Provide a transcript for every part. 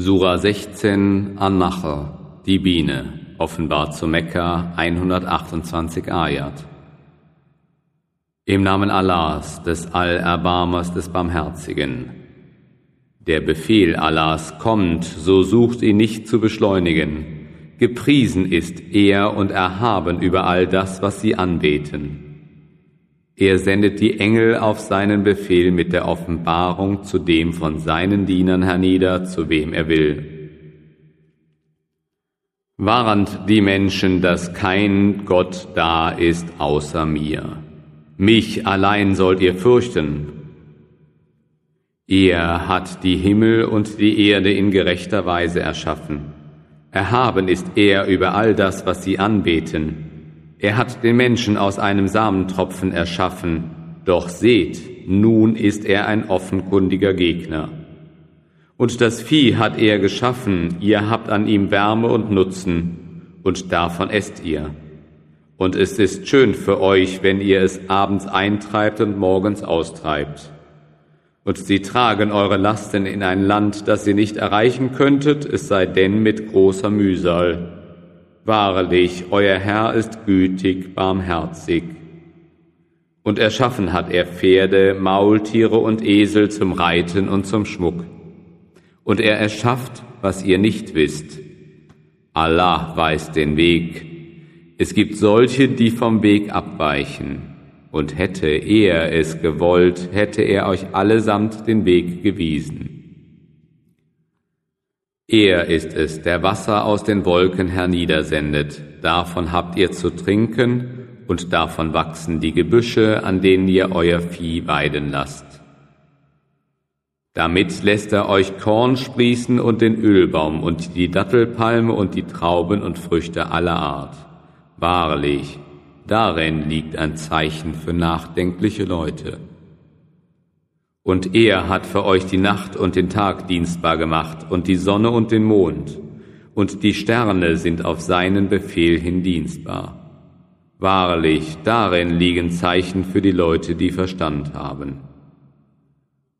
Sura 16 An-Nacher, die Biene, offenbart zu Mekka 128 Ayat. Im Namen Allahs, des Allerbarmers, des Barmherzigen. Der Befehl Allahs kommt, so sucht ihn nicht zu beschleunigen. Gepriesen ist er und erhaben über all das, was sie anbeten. Er sendet die Engel auf seinen Befehl mit der Offenbarung zu dem von seinen Dienern hernieder, zu wem er will. Warnt die Menschen, dass kein Gott da ist außer mir. Mich allein sollt ihr fürchten. Er hat die Himmel und die Erde in gerechter Weise erschaffen. Erhaben ist er über all das, was sie anbeten er hat den Menschen aus einem Samentropfen erschaffen, doch seht, nun ist er ein offenkundiger Gegner. Und das Vieh hat er geschaffen, ihr habt an ihm Wärme und Nutzen, und davon esst ihr. Und es ist schön für euch, wenn ihr es abends eintreibt und morgens austreibt. Und sie tragen eure Lasten in ein Land, das ihr nicht erreichen könntet, es sei denn mit großer Mühsal. Wahrlich, euer Herr ist gütig, barmherzig. Und erschaffen hat er Pferde, Maultiere und Esel zum Reiten und zum Schmuck. Und er erschafft, was ihr nicht wisst. Allah weiß den Weg. Es gibt solche, die vom Weg abweichen. Und hätte er es gewollt, hätte er euch allesamt den Weg gewiesen. Er ist es, der Wasser aus den Wolken herniedersendet. Davon habt ihr zu trinken, und davon wachsen die Gebüsche, an denen ihr euer Vieh weiden lasst. Damit lässt er euch Korn sprießen und den Ölbaum und die Dattelpalme und die Trauben und Früchte aller Art. Wahrlich, darin liegt ein Zeichen für nachdenkliche Leute. Und er hat für euch die Nacht und den Tag dienstbar gemacht und die Sonne und den Mond, und die Sterne sind auf seinen Befehl hin dienstbar. Wahrlich, darin liegen Zeichen für die Leute, die Verstand haben.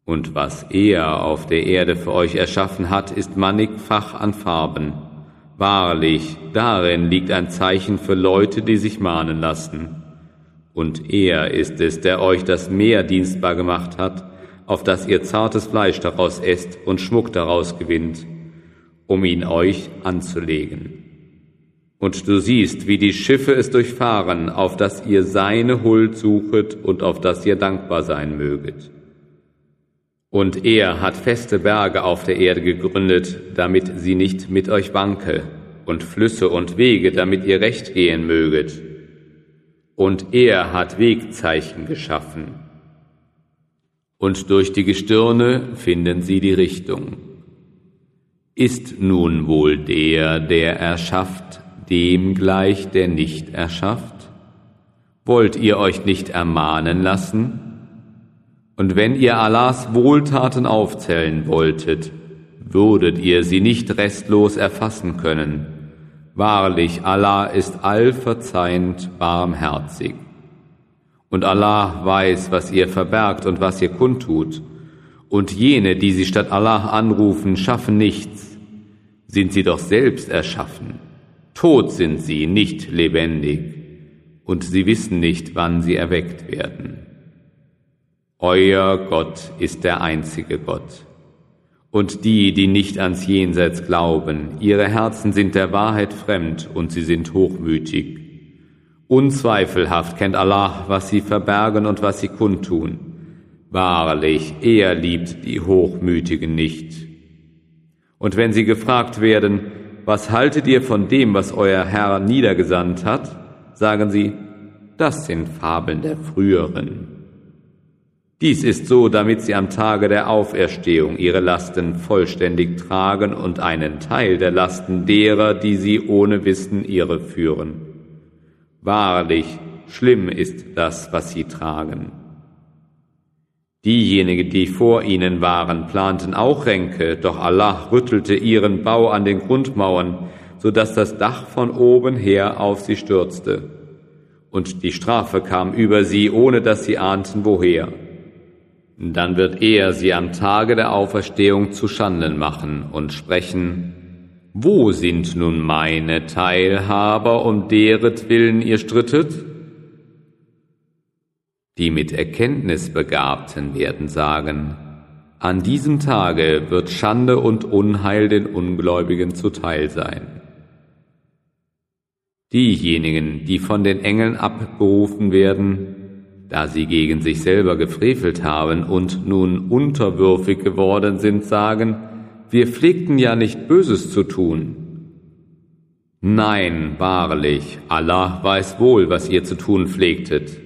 Und was er auf der Erde für euch erschaffen hat, ist mannigfach an Farben. Wahrlich, darin liegt ein Zeichen für Leute, die sich mahnen lassen. Und er ist es, der euch das Meer dienstbar gemacht hat, auf dass ihr zartes Fleisch daraus esst und Schmuck daraus gewinnt, um ihn euch anzulegen. Und du siehst, wie die Schiffe es durchfahren, auf dass ihr seine Huld suchet und auf dass ihr dankbar sein möget. Und er hat feste Berge auf der Erde gegründet, damit sie nicht mit euch wanke, und Flüsse und Wege, damit ihr recht gehen möget. Und er hat Wegzeichen geschaffen und durch die Gestirne finden sie die Richtung. Ist nun wohl der, der erschafft, dem gleich, der nicht erschafft? Wollt ihr euch nicht ermahnen lassen? Und wenn ihr Allahs Wohltaten aufzählen wolltet, würdet ihr sie nicht restlos erfassen können. Wahrlich, Allah ist allverzeihend barmherzig. Und Allah weiß, was ihr verbergt und was ihr kundtut. Und jene, die sie statt Allah anrufen, schaffen nichts. Sind sie doch selbst erschaffen. Tot sind sie, nicht lebendig. Und sie wissen nicht, wann sie erweckt werden. Euer Gott ist der einzige Gott. Und die, die nicht ans Jenseits glauben, ihre Herzen sind der Wahrheit fremd und sie sind hochmütig. Unzweifelhaft kennt Allah, was sie verbergen und was sie kundtun. Wahrlich, er liebt die Hochmütigen nicht. Und wenn sie gefragt werden, was haltet ihr von dem, was euer Herr niedergesandt hat, sagen sie, das sind Fabeln der früheren. Dies ist so, damit sie am Tage der Auferstehung ihre Lasten vollständig tragen und einen Teil der Lasten derer, die sie ohne Wissen ihre führen. Wahrlich, schlimm ist das, was sie tragen. Diejenigen, die vor ihnen waren, planten auch Ränke, doch Allah rüttelte ihren Bau an den Grundmauern, so dass das Dach von oben her auf sie stürzte. Und die Strafe kam über sie, ohne dass sie ahnten, woher. Dann wird er sie am Tage der Auferstehung zu Schanden machen und sprechen, wo sind nun meine Teilhaber, um deretwillen ihr strittet? Die mit Erkenntnis Begabten werden sagen, an diesem Tage wird Schande und Unheil den Ungläubigen zuteil sein. Diejenigen, die von den Engeln abberufen werden, da sie gegen sich selber gefrevelt haben und nun unterwürfig geworden sind, sagen, wir pflegten ja nicht Böses zu tun. Nein, wahrlich, Allah weiß wohl, was ihr zu tun pflegtet.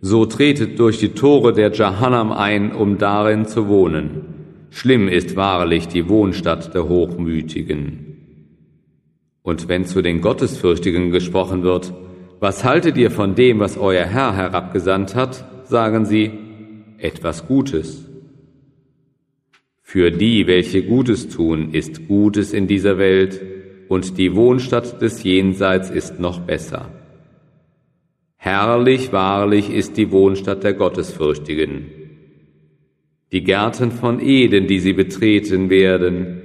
So tretet durch die Tore der Jahannam ein, um darin zu wohnen. Schlimm ist wahrlich die Wohnstadt der Hochmütigen. Und wenn zu den Gottesfürchtigen gesprochen wird, was haltet ihr von dem, was euer Herr herabgesandt hat? sagen sie, etwas Gutes. Für die, welche Gutes tun, ist Gutes in dieser Welt, und die Wohnstadt des Jenseits ist noch besser. Herrlich, wahrlich ist die Wohnstadt der Gottesfürchtigen. Die Gärten von Eden, die sie betreten werden,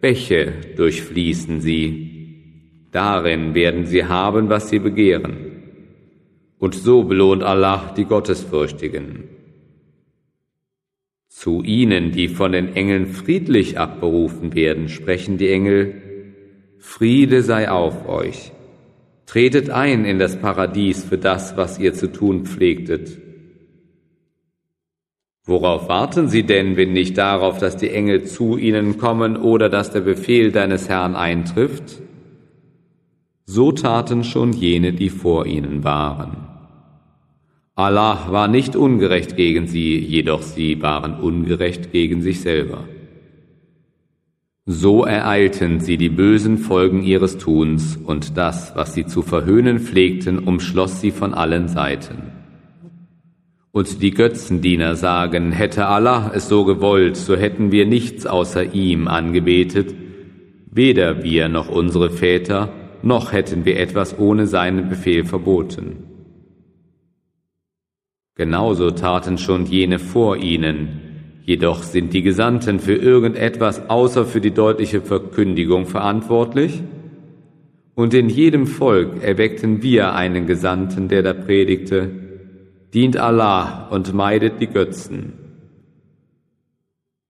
Bäche durchfließen sie, Darin werden sie haben, was sie begehren. Und so belohnt Allah die Gottesfürchtigen. Zu ihnen, die von den Engeln friedlich abberufen werden, sprechen die Engel, Friede sei auf euch. Tretet ein in das Paradies für das, was ihr zu tun pflegtet. Worauf warten sie denn, wenn nicht darauf, dass die Engel zu ihnen kommen oder dass der Befehl deines Herrn eintrifft? So taten schon jene, die vor ihnen waren. Allah war nicht ungerecht gegen sie, jedoch sie waren ungerecht gegen sich selber. So ereilten sie die bösen Folgen ihres Tuns, und das, was sie zu verhöhnen pflegten, umschloss sie von allen Seiten. Und die Götzendiener sagen, hätte Allah es so gewollt, so hätten wir nichts außer ihm angebetet, weder wir noch unsere Väter, noch hätten wir etwas ohne seinen Befehl verboten. Genauso taten schon jene vor ihnen, jedoch sind die Gesandten für irgendetwas außer für die deutliche Verkündigung verantwortlich? Und in jedem Volk erweckten wir einen Gesandten, der da predigte, dient Allah und meidet die Götzen.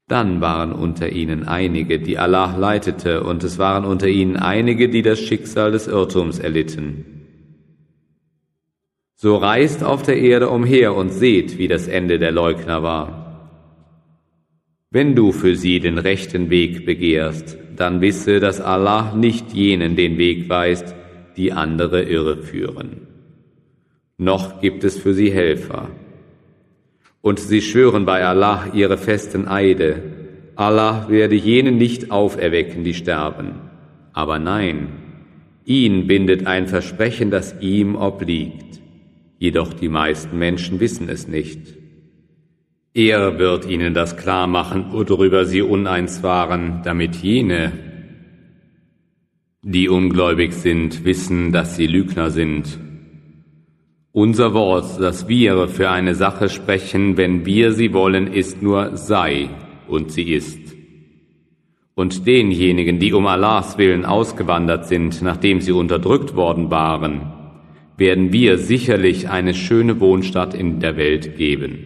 Dann waren unter ihnen einige, die Allah leitete, und es waren unter ihnen einige, die das Schicksal des Irrtums erlitten. So reist auf der Erde umher und seht, wie das Ende der Leugner war. Wenn du für sie den rechten Weg begehrst, dann wisse, dass Allah nicht jenen den Weg weist, die andere irreführen. Noch gibt es für sie Helfer. Und sie schwören bei Allah ihre festen Eide. Allah werde jenen nicht auferwecken, die sterben. Aber nein, ihn bindet ein Versprechen, das ihm obliegt. Jedoch die meisten Menschen wissen es nicht. Er wird ihnen das klar machen, worüber sie uneins waren, damit jene, die ungläubig sind, wissen, dass sie Lügner sind unser Wort, das wir für eine Sache sprechen, wenn wir sie wollen, ist nur sei und sie ist. Und denjenigen, die um Allahs willen ausgewandert sind, nachdem sie unterdrückt worden waren, werden wir sicherlich eine schöne Wohnstatt in der Welt geben.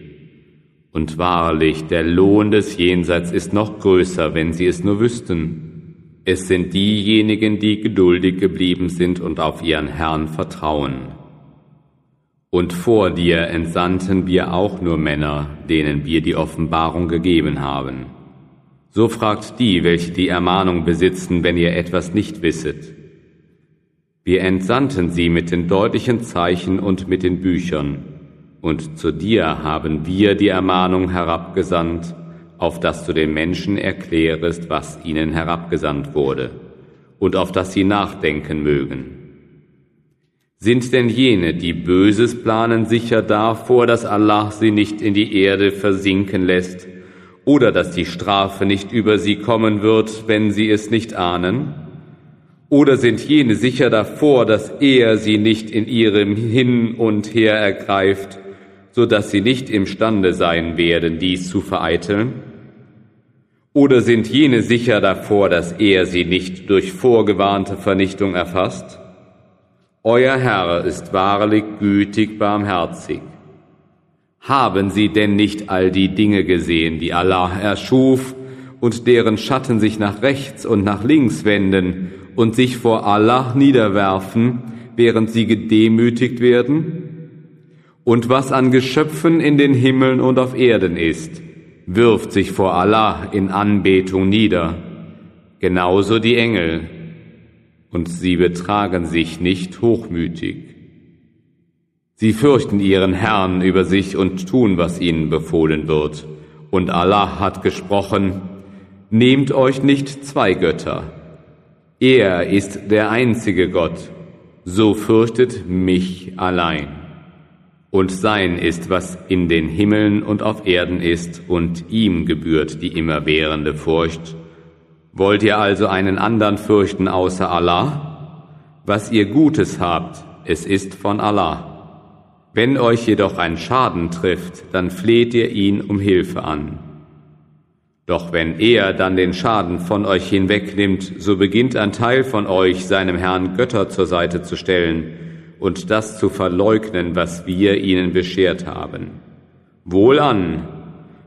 Und wahrlich, der Lohn des Jenseits ist noch größer, wenn sie es nur wüssten. Es sind diejenigen, die geduldig geblieben sind und auf ihren Herrn vertrauen. Und vor dir entsandten wir auch nur Männer, denen wir die Offenbarung gegeben haben. So fragt die, welche die Ermahnung besitzen, wenn ihr etwas nicht wisset. Wir entsandten sie mit den deutlichen Zeichen und mit den Büchern, und zu dir haben wir die Ermahnung herabgesandt, auf dass du den Menschen erklärest, was ihnen herabgesandt wurde, und auf dass sie nachdenken mögen. Sind denn jene, die Böses planen, sicher davor, dass Allah sie nicht in die Erde versinken lässt oder dass die Strafe nicht über sie kommen wird, wenn sie es nicht ahnen? Oder sind jene sicher davor, dass er sie nicht in ihrem Hin und Her ergreift, so dass sie nicht imstande sein werden, dies zu vereiteln? Oder sind jene sicher davor, dass er sie nicht durch vorgewarnte Vernichtung erfasst? Euer Herr ist wahrlich gütig barmherzig. Haben Sie denn nicht all die Dinge gesehen, die Allah erschuf und deren Schatten sich nach rechts und nach links wenden und sich vor Allah niederwerfen, während sie gedemütigt werden? Und was an Geschöpfen in den Himmeln und auf Erden ist, wirft sich vor Allah in Anbetung nieder, genauso die Engel, und sie betragen sich nicht hochmütig. Sie fürchten ihren Herrn über sich und tun, was ihnen befohlen wird. Und Allah hat gesprochen, Nehmt euch nicht zwei Götter. Er ist der einzige Gott, so fürchtet mich allein. Und sein ist, was in den Himmeln und auf Erden ist, und ihm gebührt die immerwährende Furcht. Wollt ihr also einen anderen fürchten außer Allah? Was ihr Gutes habt, es ist von Allah. Wenn euch jedoch ein Schaden trifft, dann fleht ihr ihn um Hilfe an. Doch wenn er dann den Schaden von euch hinwegnimmt, so beginnt ein Teil von euch seinem Herrn Götter zur Seite zu stellen und das zu verleugnen, was wir ihnen beschert haben. Wohlan,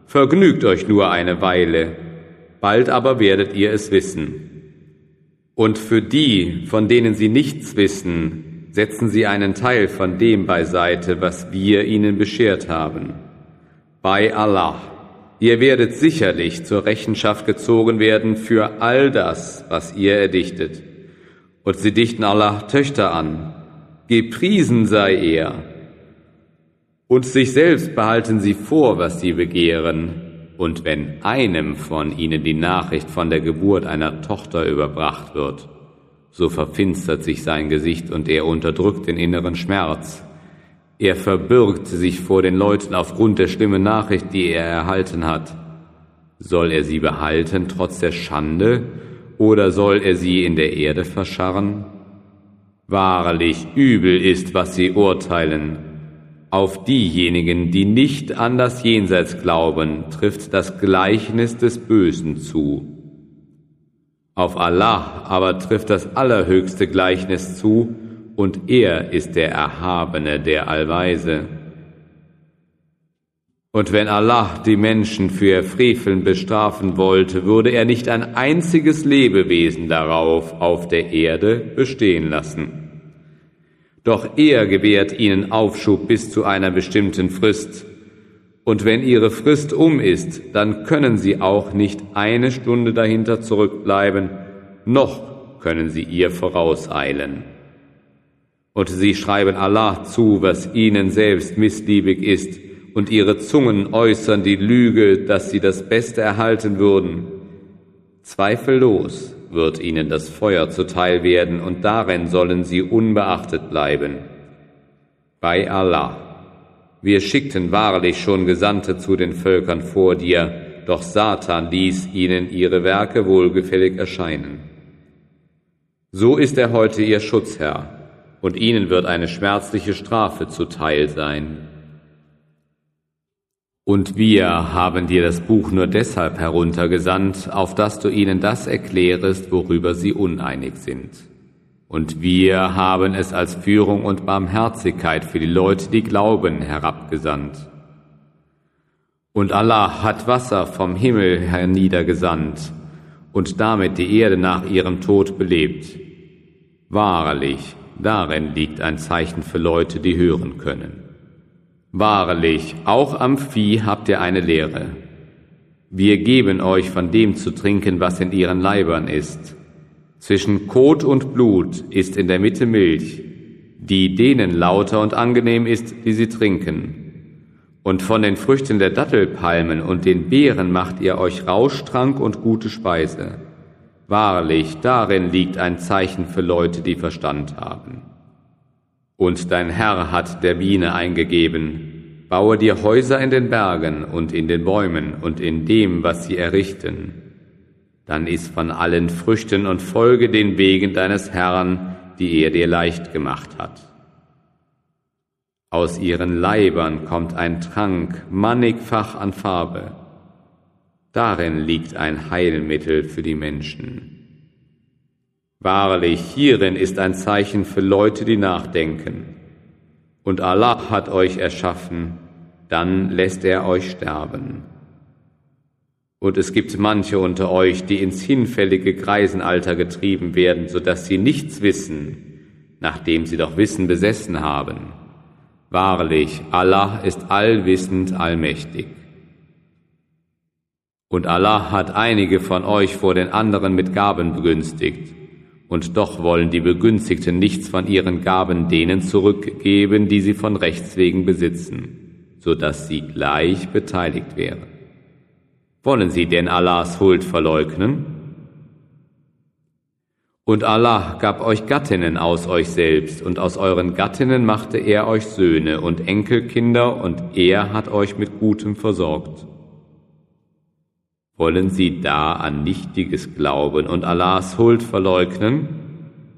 vergnügt euch nur eine Weile, bald aber werdet ihr es wissen. Und für die, von denen sie nichts wissen, setzen sie einen Teil von dem beiseite, was wir ihnen beschert haben. Bei Allah Ihr werdet sicherlich zur Rechenschaft gezogen werden für all das, was ihr erdichtet. Und sie dichten Allah Töchter an. Gepriesen sei er. Und sich selbst behalten sie vor, was sie begehren. Und wenn einem von ihnen die Nachricht von der Geburt einer Tochter überbracht wird, so verfinstert sich sein Gesicht und er unterdrückt den inneren Schmerz. Er verbirgt sich vor den Leuten aufgrund der schlimmen Nachricht, die er erhalten hat. Soll er sie behalten trotz der Schande oder soll er sie in der Erde verscharren? Wahrlich übel ist, was sie urteilen. Auf diejenigen, die nicht an das Jenseits glauben, trifft das Gleichnis des Bösen zu. Auf Allah aber trifft das allerhöchste Gleichnis zu, und er ist der Erhabene, der Allweise. Und wenn Allah die Menschen für ihr Freveln bestrafen wollte, würde er nicht ein einziges Lebewesen darauf auf der Erde bestehen lassen. Doch er gewährt ihnen Aufschub bis zu einer bestimmten Frist. Und wenn ihre Frist um ist, dann können sie auch nicht eine Stunde dahinter zurückbleiben, noch können sie ihr vorauseilen. Und sie schreiben Allah zu, was ihnen selbst missliebig ist, und ihre Zungen äußern die Lüge, dass sie das Beste erhalten würden. Zweifellos wird ihnen das Feuer zuteil werden, und darin sollen sie unbeachtet bleiben. Bei Allah. Wir schickten wahrlich schon Gesandte zu den Völkern vor dir, doch Satan ließ ihnen ihre Werke wohlgefällig erscheinen. So ist er heute ihr Schutzherr und ihnen wird eine schmerzliche Strafe zuteil sein. Und wir haben dir das Buch nur deshalb heruntergesandt, auf dass du ihnen das erklärest, worüber sie uneinig sind. Und wir haben es als Führung und Barmherzigkeit für die Leute, die glauben, herabgesandt. Und Allah hat Wasser vom Himmel herniedergesandt und damit die Erde nach ihrem Tod belebt. Wahrlich, Darin liegt ein Zeichen für Leute, die hören können. Wahrlich, auch am Vieh habt ihr eine Lehre. Wir geben euch von dem zu trinken, was in ihren Leibern ist. Zwischen Kot und Blut ist in der Mitte Milch, die denen lauter und angenehm ist, die sie trinken. Und von den Früchten der Dattelpalmen und den Beeren macht ihr euch Rauschtrank und gute Speise. Wahrlich, darin liegt ein Zeichen für Leute, die Verstand haben. Und dein Herr hat der Biene eingegeben, baue dir Häuser in den Bergen und in den Bäumen und in dem, was sie errichten. Dann iss von allen Früchten und folge den Wegen deines Herrn, die er dir leicht gemacht hat. Aus ihren Leibern kommt ein Trank mannigfach an Farbe. Darin liegt ein Heilmittel für die Menschen. Wahrlich, hierin ist ein Zeichen für Leute, die nachdenken. Und Allah hat euch erschaffen, dann lässt er euch sterben. Und es gibt manche unter euch, die ins hinfällige Greisenalter getrieben werden, so dass sie nichts wissen, nachdem sie doch Wissen besessen haben. Wahrlich, Allah ist allwissend, allmächtig. Und Allah hat einige von euch vor den anderen mit Gaben begünstigt. Und doch wollen die Begünstigten nichts von ihren Gaben denen zurückgeben, die sie von Rechts wegen besitzen, so dass sie gleich beteiligt wären. Wollen sie denn Allahs Huld verleugnen? Und Allah gab euch Gattinnen aus euch selbst, und aus euren Gattinnen machte er euch Söhne und Enkelkinder, und er hat euch mit Gutem versorgt. Wollen sie da an Nichtiges glauben und Allahs Huld verleugnen?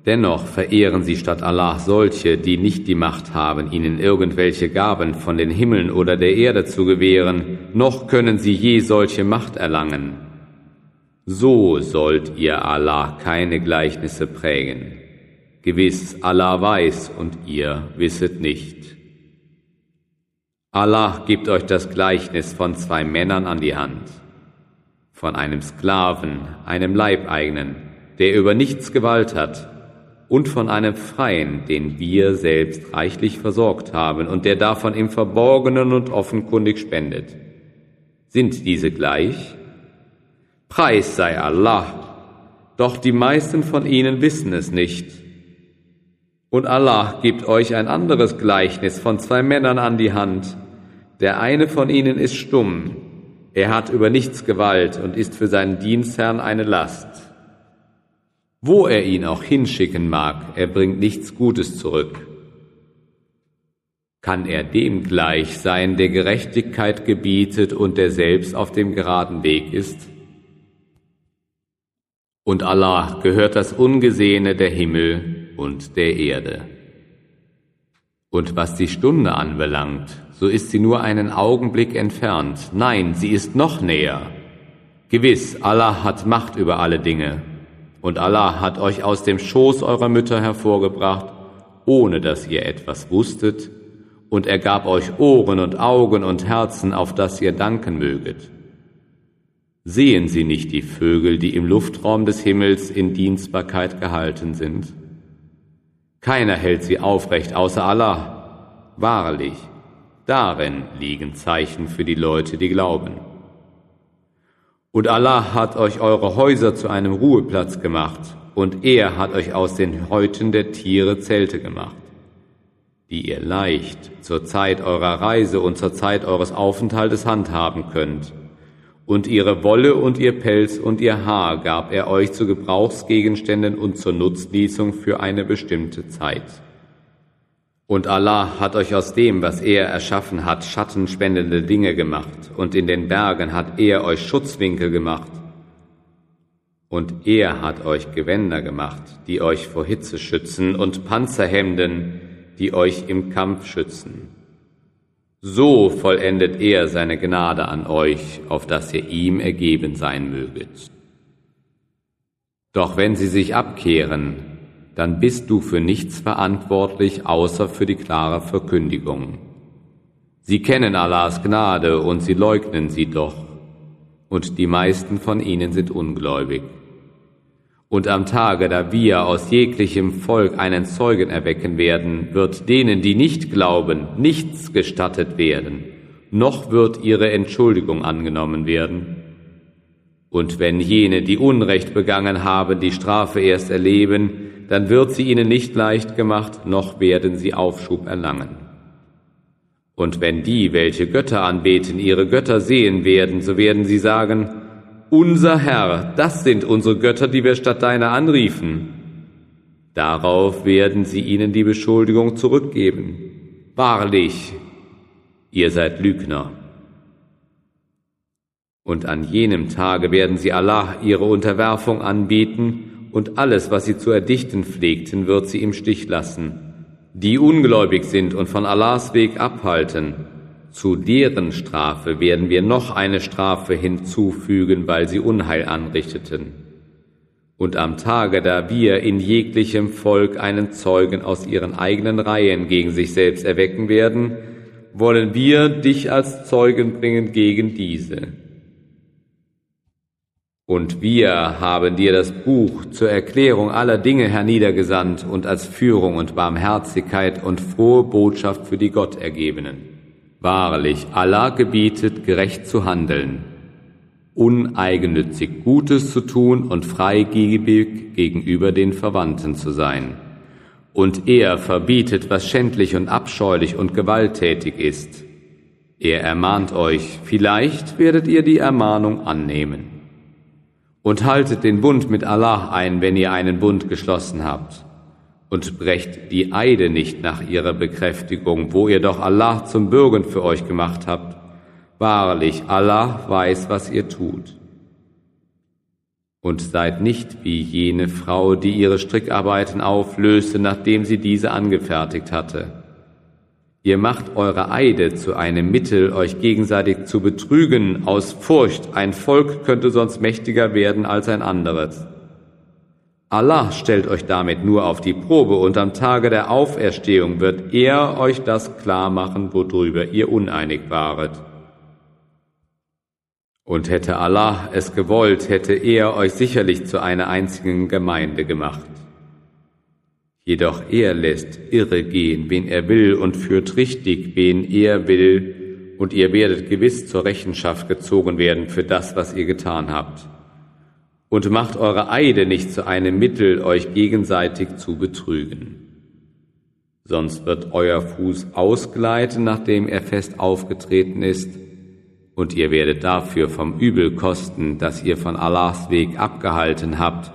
Dennoch verehren sie statt Allah solche, die nicht die Macht haben, ihnen irgendwelche Gaben von den Himmeln oder der Erde zu gewähren, noch können sie je solche Macht erlangen. So sollt ihr Allah keine Gleichnisse prägen. Gewiss, Allah weiß und ihr wisset nicht. Allah gibt euch das Gleichnis von zwei Männern an die Hand von einem Sklaven, einem Leibeigenen, der über nichts Gewalt hat, und von einem Freien, den wir selbst reichlich versorgt haben und der davon im Verborgenen und offenkundig spendet. Sind diese gleich? Preis sei Allah, doch die meisten von ihnen wissen es nicht. Und Allah gibt euch ein anderes Gleichnis von zwei Männern an die Hand. Der eine von ihnen ist stumm, er hat über nichts Gewalt und ist für seinen Dienstherrn eine Last. Wo er ihn auch hinschicken mag, er bringt nichts Gutes zurück. Kann er dem gleich sein, der Gerechtigkeit gebietet und der selbst auf dem geraden Weg ist? Und Allah gehört das Ungesehene der Himmel und der Erde. Und was die Stunde anbelangt, so ist sie nur einen Augenblick entfernt. Nein, sie ist noch näher. Gewiss, Allah hat Macht über alle Dinge. Und Allah hat euch aus dem Schoß eurer Mütter hervorgebracht, ohne dass ihr etwas wusstet, und er gab euch Ohren und Augen und Herzen, auf das ihr danken möget. Sehen Sie nicht die Vögel, die im Luftraum des Himmels in Dienstbarkeit gehalten sind? Keiner hält sie aufrecht außer Allah. Wahrlich, Darin liegen Zeichen für die Leute, die glauben. Und Allah hat euch eure Häuser zu einem Ruheplatz gemacht, und er hat euch aus den Häuten der Tiere Zelte gemacht, die ihr leicht zur Zeit eurer Reise und zur Zeit eures Aufenthaltes handhaben könnt. Und ihre Wolle und ihr Pelz und ihr Haar gab er euch zu Gebrauchsgegenständen und zur Nutznießung für eine bestimmte Zeit. Und Allah hat euch aus dem, was er erschaffen hat, schattenspendende Dinge gemacht, und in den Bergen hat er euch Schutzwinkel gemacht. Und er hat euch Gewänder gemacht, die euch vor Hitze schützen, und Panzerhemden, die euch im Kampf schützen. So vollendet er seine Gnade an euch, auf dass ihr ihm ergeben sein möget. Doch wenn sie sich abkehren, dann bist du für nichts verantwortlich, außer für die klare Verkündigung. Sie kennen Allahs Gnade und sie leugnen sie doch, und die meisten von ihnen sind ungläubig. Und am Tage, da wir aus jeglichem Volk einen Zeugen erwecken werden, wird denen, die nicht glauben, nichts gestattet werden, noch wird ihre Entschuldigung angenommen werden. Und wenn jene, die Unrecht begangen haben, die Strafe erst erleben, dann wird sie ihnen nicht leicht gemacht, noch werden sie Aufschub erlangen. Und wenn die, welche Götter anbeten, ihre Götter sehen werden, so werden sie sagen, unser Herr, das sind unsere Götter, die wir statt deiner anriefen. Darauf werden sie ihnen die Beschuldigung zurückgeben. Wahrlich, ihr seid Lügner. Und an jenem Tage werden sie Allah ihre Unterwerfung anbieten und alles, was sie zu erdichten pflegten, wird sie im Stich lassen. die ungläubig sind und von Allahs Weg abhalten, zu deren Strafe werden wir noch eine Strafe hinzufügen, weil sie Unheil anrichteten. Und am Tage, da wir in jeglichem Volk einen Zeugen aus ihren eigenen Reihen gegen sich selbst erwecken werden, wollen wir dich als Zeugen bringen gegen diese. Und wir haben dir das Buch zur Erklärung aller Dinge herniedergesandt und als Führung und Barmherzigkeit und frohe Botschaft für die Gottergebenen. Wahrlich, Allah gebietet, gerecht zu handeln, uneigennützig Gutes zu tun und freigebig gegenüber den Verwandten zu sein. Und er verbietet, was schändlich und abscheulich und gewalttätig ist. Er ermahnt euch, vielleicht werdet ihr die Ermahnung annehmen. Und haltet den Bund mit Allah ein, wenn ihr einen Bund geschlossen habt und brecht die Eide nicht nach ihrer Bekräftigung, wo ihr doch Allah zum Bürgen für euch gemacht habt. Wahrlich, Allah weiß, was ihr tut. Und seid nicht wie jene Frau, die ihre Strickarbeiten auflöste, nachdem sie diese angefertigt hatte. Ihr macht eure Eide zu einem Mittel, euch gegenseitig zu betrügen, aus Furcht, ein Volk könnte sonst mächtiger werden als ein anderes. Allah stellt euch damit nur auf die Probe und am Tage der Auferstehung wird er euch das klar machen, worüber ihr uneinig waret. Und hätte Allah es gewollt, hätte er euch sicherlich zu einer einzigen Gemeinde gemacht. Jedoch er lässt irre gehen, wen er will, und führt richtig, wen er will, und ihr werdet gewiss zur Rechenschaft gezogen werden für das, was ihr getan habt. Und macht eure Eide nicht zu einem Mittel, euch gegenseitig zu betrügen. Sonst wird euer Fuß ausgleiten, nachdem er fest aufgetreten ist, und ihr werdet dafür vom Übel kosten, dass ihr von Allahs Weg abgehalten habt,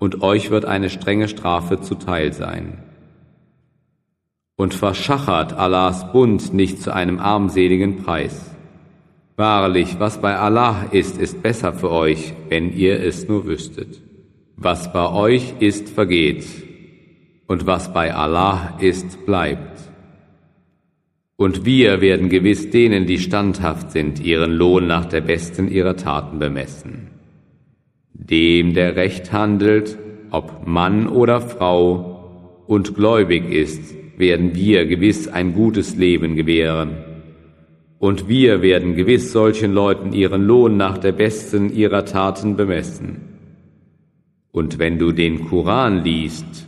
und euch wird eine strenge Strafe zuteil sein. Und verschachert Allahs Bund nicht zu einem armseligen Preis. Wahrlich, was bei Allah ist, ist besser für euch, wenn ihr es nur wüsstet. Was bei euch ist, vergeht, und was bei Allah ist, bleibt. Und wir werden gewiss denen, die standhaft sind, ihren Lohn nach der besten ihrer Taten bemessen. Dem, der recht handelt, ob Mann oder Frau, und gläubig ist, werden wir gewiss ein gutes Leben gewähren und wir werden gewiss solchen Leuten ihren Lohn nach der besten ihrer Taten bemessen. Und wenn du den Koran liest,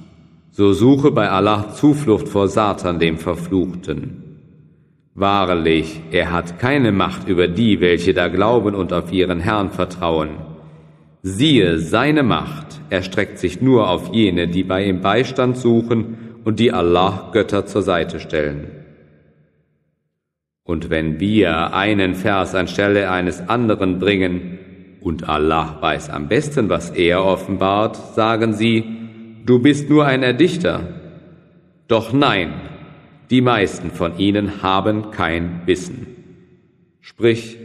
so suche bei Allah Zuflucht vor Satan, dem Verfluchten. Wahrlich, er hat keine Macht über die, welche da glauben und auf ihren Herrn vertrauen. Siehe, seine Macht erstreckt sich nur auf jene, die bei ihm Beistand suchen und die Allah Götter zur Seite stellen. Und wenn wir einen Vers anstelle eines anderen bringen, und Allah weiß am besten, was er offenbart, sagen sie, du bist nur ein Erdichter. Doch nein, die meisten von ihnen haben kein Wissen. Sprich,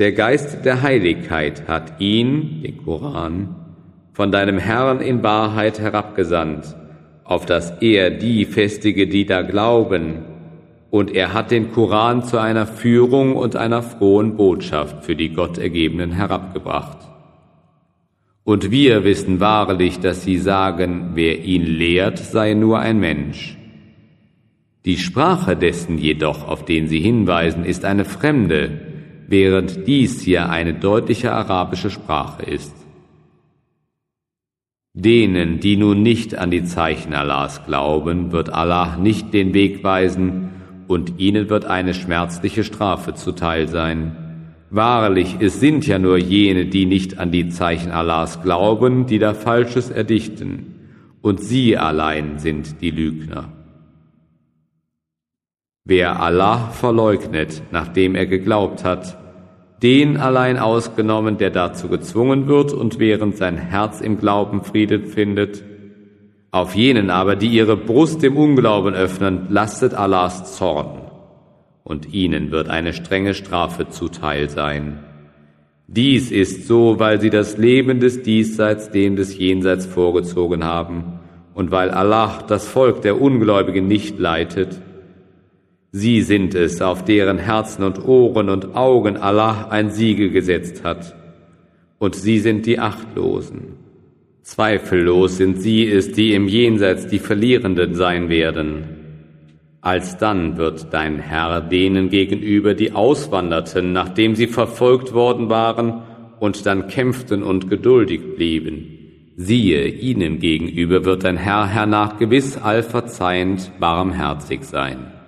der Geist der Heiligkeit hat ihn, den Koran, von deinem Herrn in Wahrheit herabgesandt, auf dass er die festige, die da glauben, und er hat den Koran zu einer Führung und einer frohen Botschaft für die Gottergebenen herabgebracht. Und wir wissen wahrlich, dass sie sagen, wer ihn lehrt, sei nur ein Mensch. Die Sprache dessen jedoch, auf den sie hinweisen, ist eine fremde, während dies hier eine deutliche arabische Sprache ist. Denen, die nun nicht an die Zeichen Allahs glauben, wird Allah nicht den Weg weisen, und ihnen wird eine schmerzliche Strafe zuteil sein. Wahrlich, es sind ja nur jene, die nicht an die Zeichen Allahs glauben, die da Falsches erdichten, und sie allein sind die Lügner. Wer Allah verleugnet, nachdem er geglaubt hat, den allein ausgenommen, der dazu gezwungen wird und während sein Herz im Glauben Frieden findet, auf jenen aber, die ihre Brust dem Unglauben öffnen, lastet Allahs Zorn, und ihnen wird eine strenge Strafe zuteil sein. Dies ist so, weil sie das Leben des Diesseits dem des Jenseits vorgezogen haben und weil Allah das Volk der Ungläubigen nicht leitet, sie sind es, auf deren Herzen und Ohren und Augen Allah ein Siegel gesetzt hat, und sie sind die Achtlosen. Zweifellos sind sie es, die im Jenseits die Verlierenden sein werden. Alsdann wird dein Herr denen gegenüber, die auswanderten, nachdem sie verfolgt worden waren und dann kämpften und geduldig blieben. Siehe, ihnen gegenüber wird dein Herr hernach gewiss allverzeihend barmherzig sein.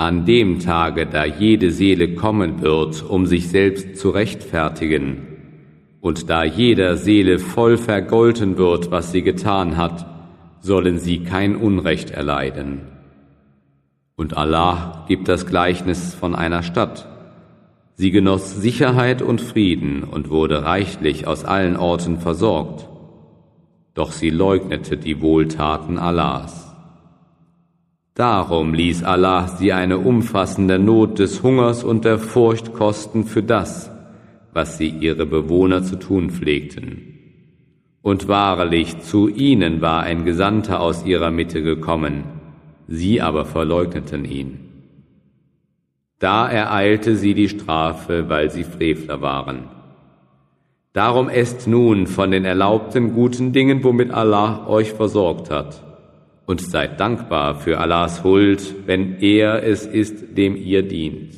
An dem Tage, da jede Seele kommen wird, um sich selbst zu rechtfertigen, und da jeder Seele voll vergolten wird, was sie getan hat, sollen sie kein Unrecht erleiden. Und Allah gibt das Gleichnis von einer Stadt. Sie genoss Sicherheit und Frieden und wurde reichlich aus allen Orten versorgt. Doch sie leugnete die Wohltaten Allahs. Darum ließ Allah sie eine umfassende Not des Hungers und der Furcht kosten für das, was sie ihre Bewohner zu tun pflegten. Und wahrlich, zu ihnen war ein Gesandter aus ihrer Mitte gekommen, sie aber verleugneten ihn. Da ereilte sie die Strafe, weil sie Frevler waren. Darum esst nun von den erlaubten guten Dingen, womit Allah euch versorgt hat, und seid dankbar für Allahs Huld, wenn er es ist, dem ihr dient.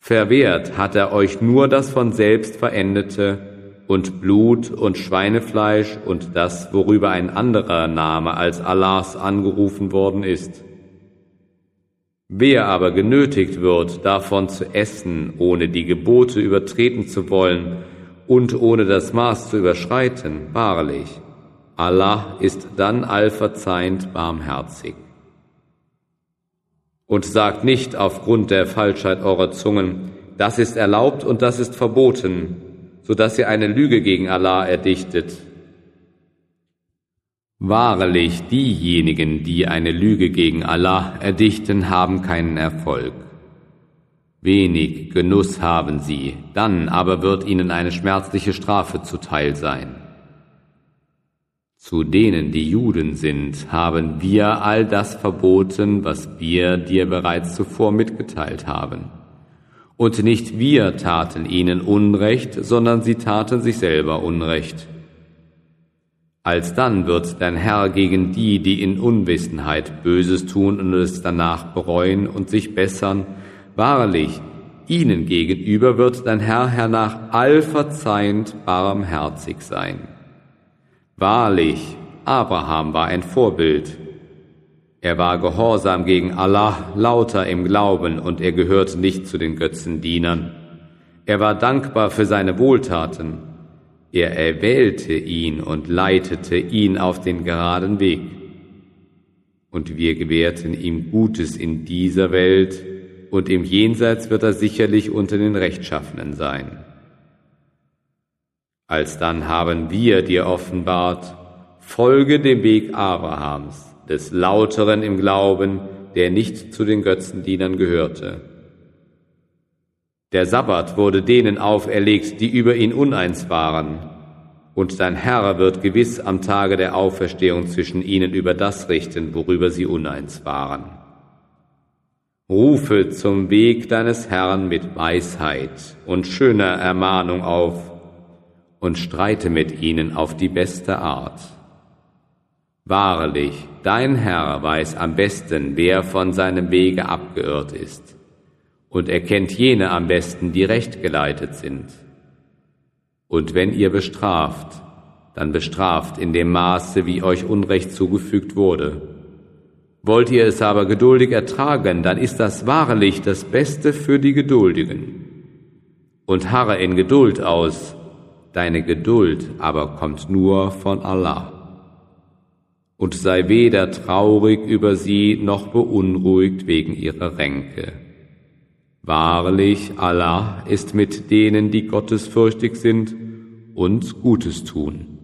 Verwehrt hat er euch nur das von selbst verendete und Blut und Schweinefleisch und das, worüber ein anderer Name als Allahs angerufen worden ist. Wer aber genötigt wird, davon zu essen, ohne die Gebote übertreten zu wollen und ohne das Maß zu überschreiten, wahrlich, Allah ist dann allverzeihend barmherzig und sagt nicht aufgrund der Falschheit eurer Zungen, das ist erlaubt und das ist verboten, so dass ihr eine Lüge gegen Allah erdichtet. Wahrlich, diejenigen, die eine Lüge gegen Allah erdichten, haben keinen Erfolg. Wenig Genuss haben sie, dann aber wird ihnen eine schmerzliche Strafe zuteil sein. Zu denen, die Juden sind, haben wir all das verboten, was wir dir bereits zuvor mitgeteilt haben. Und nicht wir taten ihnen Unrecht, sondern sie taten sich selber Unrecht. Alsdann wird dein Herr gegen die, die in Unwissenheit Böses tun und es danach bereuen und sich bessern, wahrlich, ihnen gegenüber wird dein Herr hernach allverzeihend barmherzig sein. Wahrlich, Abraham war ein Vorbild. Er war gehorsam gegen Allah, lauter im Glauben, und er gehörte nicht zu den Götzendienern. Er war dankbar für seine Wohltaten. Er erwählte ihn und leitete ihn auf den geraden Weg. Und wir gewährten ihm Gutes in dieser Welt, und im Jenseits wird er sicherlich unter den Rechtschaffenen sein. Alsdann haben wir dir offenbart, folge dem Weg Abrahams, des Lauteren im Glauben, der nicht zu den Götzendienern gehörte. Der Sabbat wurde denen auferlegt, die über ihn uneins waren, und dein Herr wird gewiss am Tage der Auferstehung zwischen ihnen über das richten, worüber sie uneins waren. Rufe zum Weg deines Herrn mit Weisheit und schöner Ermahnung auf, und streite mit ihnen auf die beste Art. Wahrlich, dein Herr weiß am besten, wer von seinem Wege abgeirrt ist, und er kennt jene am besten, die recht geleitet sind. Und wenn ihr bestraft, dann bestraft in dem Maße, wie euch Unrecht zugefügt wurde. Wollt ihr es aber geduldig ertragen, dann ist das wahrlich das Beste für die Geduldigen. Und harre in Geduld aus, deine Geduld aber kommt nur von Allah. Und sei weder traurig über sie noch beunruhigt wegen ihrer Ränke. Wahrlich, Allah ist mit denen, die gottesfürchtig sind und Gutes tun.